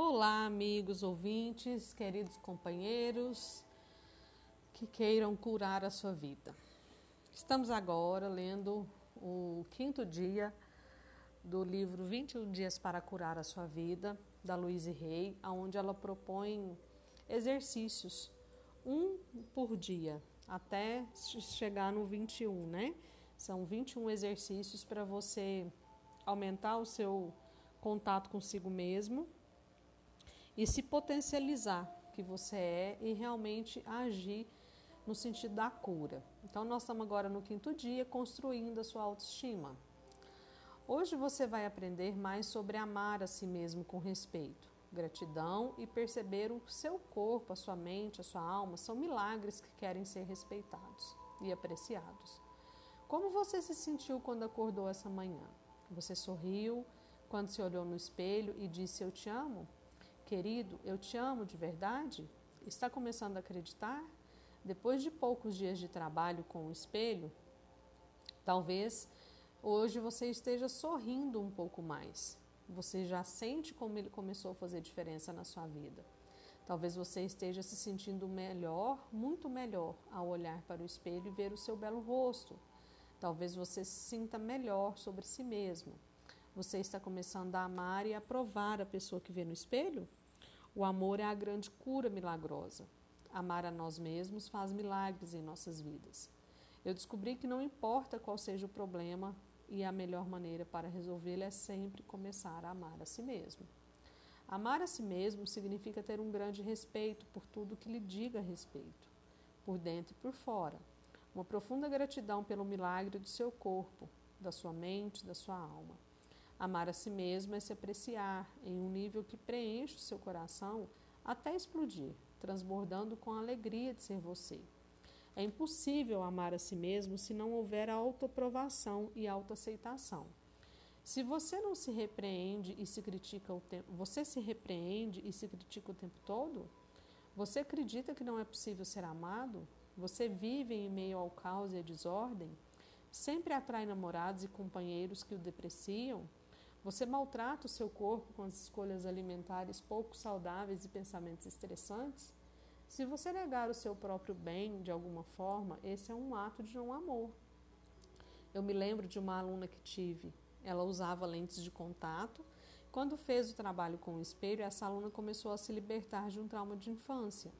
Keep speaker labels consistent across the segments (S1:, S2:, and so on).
S1: Olá, amigos ouvintes, queridos companheiros que queiram curar a sua vida. Estamos agora lendo o quinto dia do livro 21 Dias para Curar a Sua Vida, da Louise Rey, onde ela propõe exercícios, um por dia, até chegar no 21, né? São 21 exercícios para você aumentar o seu contato consigo mesmo e se potencializar que você é e realmente agir no sentido da cura. Então, nós estamos agora no quinto dia construindo a sua autoestima. Hoje você vai aprender mais sobre amar a si mesmo com respeito, gratidão e perceber o seu corpo, a sua mente, a sua alma são milagres que querem ser respeitados e apreciados. Como você se sentiu quando acordou essa manhã? Você sorriu quando se olhou no espelho e disse: Eu te amo? Querido, eu te amo de verdade? Está começando a acreditar? Depois de poucos dias de trabalho com o espelho, talvez hoje você esteja sorrindo um pouco mais. Você já sente como ele começou a fazer diferença na sua vida. Talvez você esteja se sentindo melhor, muito melhor, ao olhar para o espelho e ver o seu belo rosto. Talvez você se sinta melhor sobre si mesmo. Você está começando a amar e aprovar a pessoa que vê no espelho? O amor é a grande cura milagrosa. Amar a nós mesmos faz milagres em nossas vidas. Eu descobri que não importa qual seja o problema, e a melhor maneira para resolvê-lo é sempre começar a amar a si mesmo. Amar a si mesmo significa ter um grande respeito por tudo que lhe diga respeito, por dentro e por fora. Uma profunda gratidão pelo milagre do seu corpo, da sua mente, da sua alma. Amar a si mesmo é se apreciar em um nível que preenche o seu coração até explodir, transbordando com a alegria de ser você. É impossível amar a si mesmo se não houver autoaprovação e autoaceitação. Se você não se repreende e se critica o tempo, você se repreende e se critica o tempo todo? Você acredita que não é possível ser amado? Você vive em meio ao caos e à desordem? Sempre atrai namorados e companheiros que o depreciam? Você maltrata o seu corpo com as escolhas alimentares pouco saudáveis e pensamentos estressantes? Se você negar o seu próprio bem de alguma forma, esse é um ato de não amor. Eu me lembro de uma aluna que tive. Ela usava lentes de contato. Quando fez o trabalho com o espelho, essa aluna começou a se libertar de um trauma de infância.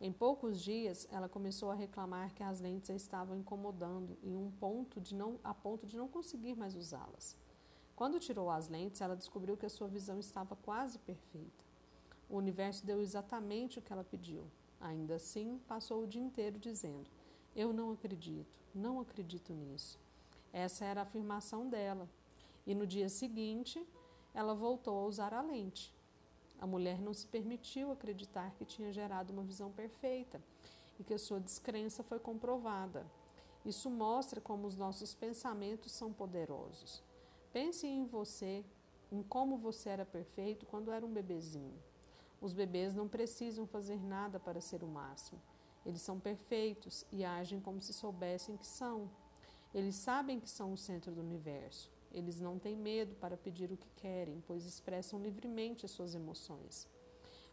S1: Em poucos dias, ela começou a reclamar que as lentes a estavam incomodando em um ponto de não, a ponto de não conseguir mais usá-las. Quando tirou as lentes, ela descobriu que a sua visão estava quase perfeita. O universo deu exatamente o que ela pediu. Ainda assim, passou o dia inteiro dizendo: Eu não acredito, não acredito nisso. Essa era a afirmação dela. E no dia seguinte, ela voltou a usar a lente. A mulher não se permitiu acreditar que tinha gerado uma visão perfeita e que a sua descrença foi comprovada. Isso mostra como os nossos pensamentos são poderosos. Pense em você, em como você era perfeito quando era um bebezinho. Os bebês não precisam fazer nada para ser o máximo. Eles são perfeitos e agem como se soubessem que são. Eles sabem que são o centro do universo. Eles não têm medo para pedir o que querem, pois expressam livremente as suas emoções.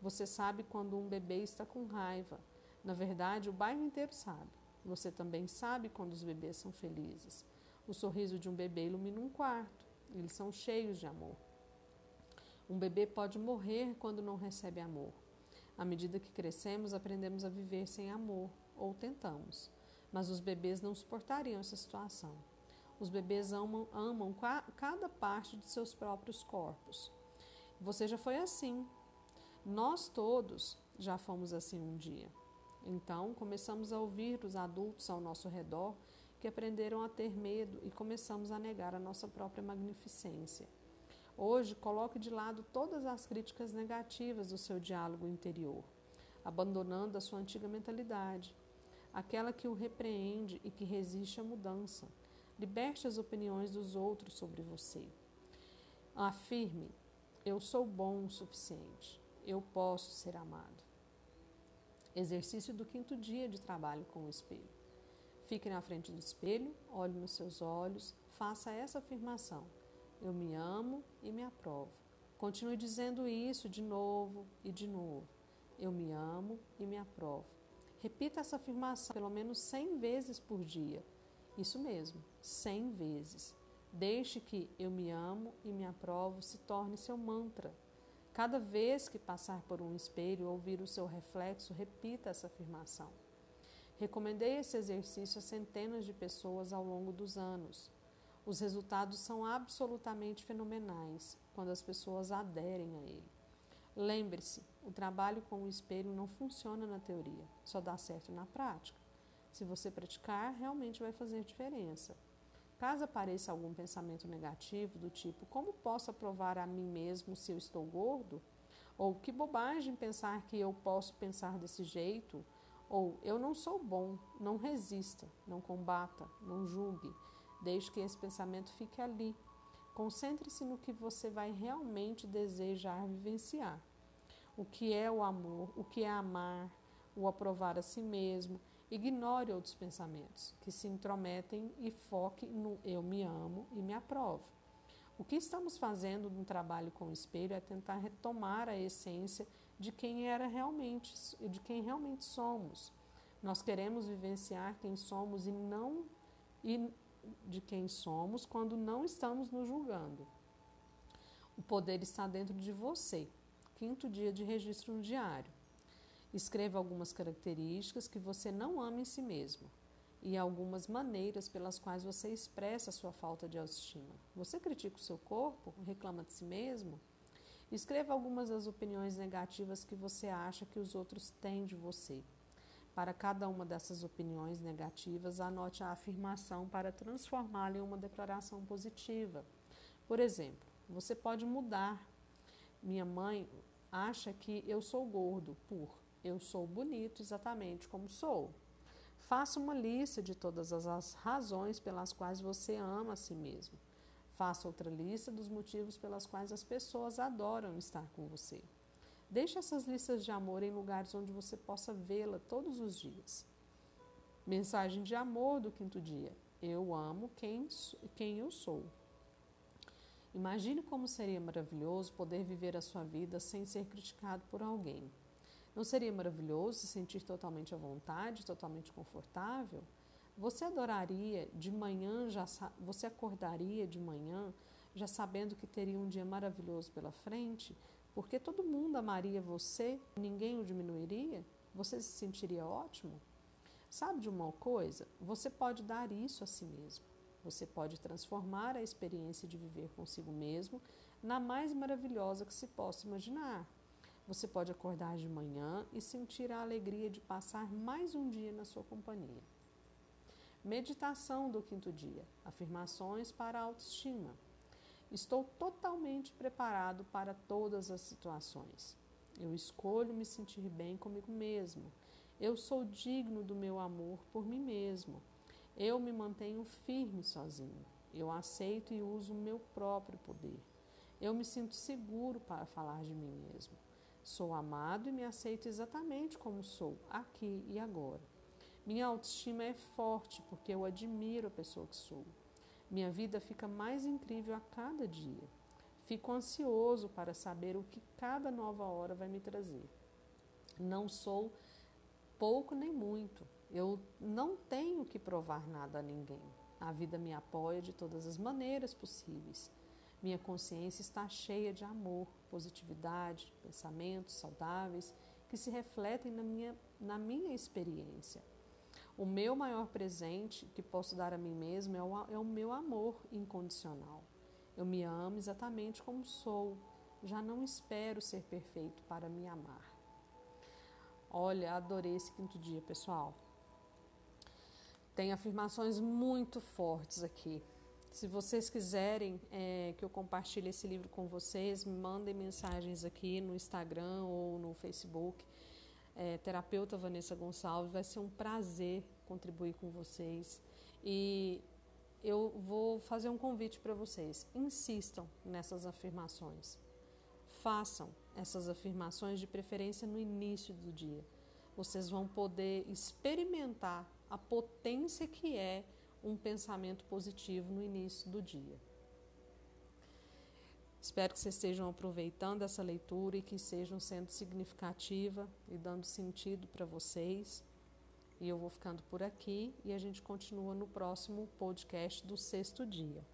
S1: Você sabe quando um bebê está com raiva. Na verdade, o bairro inteiro sabe. Você também sabe quando os bebês são felizes. O sorriso de um bebê ilumina um quarto. Eles são cheios de amor. Um bebê pode morrer quando não recebe amor. À medida que crescemos, aprendemos a viver sem amor, ou tentamos. Mas os bebês não suportariam essa situação. Os bebês amam, amam cada parte de seus próprios corpos. Você já foi assim. Nós todos já fomos assim um dia. Então, começamos a ouvir os adultos ao nosso redor que aprenderam a ter medo e começamos a negar a nossa própria magnificência. Hoje, coloque de lado todas as críticas negativas do seu diálogo interior, abandonando a sua antiga mentalidade, aquela que o repreende e que resiste à mudança. Liberte as opiniões dos outros sobre você. Afirme: Eu sou bom o suficiente. Eu posso ser amado. Exercício do quinto dia de trabalho com o espelho. Fique na frente do espelho, olhe nos seus olhos, faça essa afirmação. Eu me amo e me aprovo. Continue dizendo isso de novo e de novo. Eu me amo e me aprovo. Repita essa afirmação pelo menos 100 vezes por dia. Isso mesmo, 100 vezes. Deixe que eu me amo e me aprovo se torne seu mantra. Cada vez que passar por um espelho ou ouvir o seu reflexo, repita essa afirmação. Recomendei esse exercício a centenas de pessoas ao longo dos anos. Os resultados são absolutamente fenomenais quando as pessoas aderem a ele. Lembre-se, o trabalho com o espelho não funciona na teoria, só dá certo na prática. Se você praticar, realmente vai fazer diferença. Caso apareça algum pensamento negativo do tipo como posso aprovar a mim mesmo se eu estou gordo? Ou que bobagem pensar que eu posso pensar desse jeito? Ou eu não sou bom, não resista, não combata, não julgue. Deixe que esse pensamento fique ali. Concentre-se no que você vai realmente desejar vivenciar. O que é o amor, o que é amar, o aprovar a si mesmo. Ignore outros pensamentos que se intrometem e foque no eu me amo e me aprovo. O que estamos fazendo no trabalho com o espelho é tentar retomar a essência de quem era realmente, de quem realmente somos. Nós queremos vivenciar quem somos e não e de quem somos quando não estamos nos julgando. O poder está dentro de você. Quinto dia de registro no diário. Escreva algumas características que você não ama em si mesmo e algumas maneiras pelas quais você expressa sua falta de autoestima. Você critica o seu corpo? Reclama de si mesmo? Escreva algumas das opiniões negativas que você acha que os outros têm de você. Para cada uma dessas opiniões negativas, anote a afirmação para transformá-la em uma declaração positiva. Por exemplo, você pode mudar. Minha mãe acha que eu sou gordo por eu sou bonito exatamente como sou. Faça uma lista de todas as razões pelas quais você ama a si mesmo. Faça outra lista dos motivos pelas quais as pessoas adoram estar com você. Deixe essas listas de amor em lugares onde você possa vê-la todos os dias. Mensagem de amor do quinto dia. Eu amo quem, quem eu sou. Imagine como seria maravilhoso poder viver a sua vida sem ser criticado por alguém. Não seria maravilhoso se sentir totalmente à vontade, totalmente confortável? Você adoraria de manhã, já você acordaria de manhã já sabendo que teria um dia maravilhoso pela frente, porque todo mundo amaria você, ninguém o diminuiria? Você se sentiria ótimo? Sabe de uma coisa? Você pode dar isso a si mesmo. Você pode transformar a experiência de viver consigo mesmo na mais maravilhosa que se possa imaginar. Você pode acordar de manhã e sentir a alegria de passar mais um dia na sua companhia. Meditação do quinto dia. Afirmações para a autoestima. Estou totalmente preparado para todas as situações. Eu escolho me sentir bem comigo mesmo. Eu sou digno do meu amor por mim mesmo. Eu me mantenho firme sozinho. Eu aceito e uso o meu próprio poder. Eu me sinto seguro para falar de mim mesmo. Sou amado e me aceito exatamente como sou, aqui e agora. Minha autoestima é forte porque eu admiro a pessoa que sou. Minha vida fica mais incrível a cada dia. Fico ansioso para saber o que cada nova hora vai me trazer. Não sou pouco nem muito. Eu não tenho que provar nada a ninguém. A vida me apoia de todas as maneiras possíveis. Minha consciência está cheia de amor, positividade, pensamentos saudáveis que se refletem na minha, na minha experiência. O meu maior presente que posso dar a mim mesmo é o, é o meu amor incondicional. Eu me amo exatamente como sou. Já não espero ser perfeito para me amar. Olha, adorei esse quinto dia, pessoal. Tem afirmações muito fortes aqui. Se vocês quiserem é, que eu compartilhe esse livro com vocês, me mandem mensagens aqui no Instagram ou no Facebook é, terapeuta Vanessa Gonçalves. Vai ser um prazer contribuir com vocês. E eu vou fazer um convite para vocês. Insistam nessas afirmações. Façam essas afirmações de preferência no início do dia. Vocês vão poder experimentar a potência que é um pensamento positivo no início do dia. Espero que vocês estejam aproveitando essa leitura e que estejam sendo significativa e dando sentido para vocês. E eu vou ficando por aqui e a gente continua no próximo podcast do sexto dia.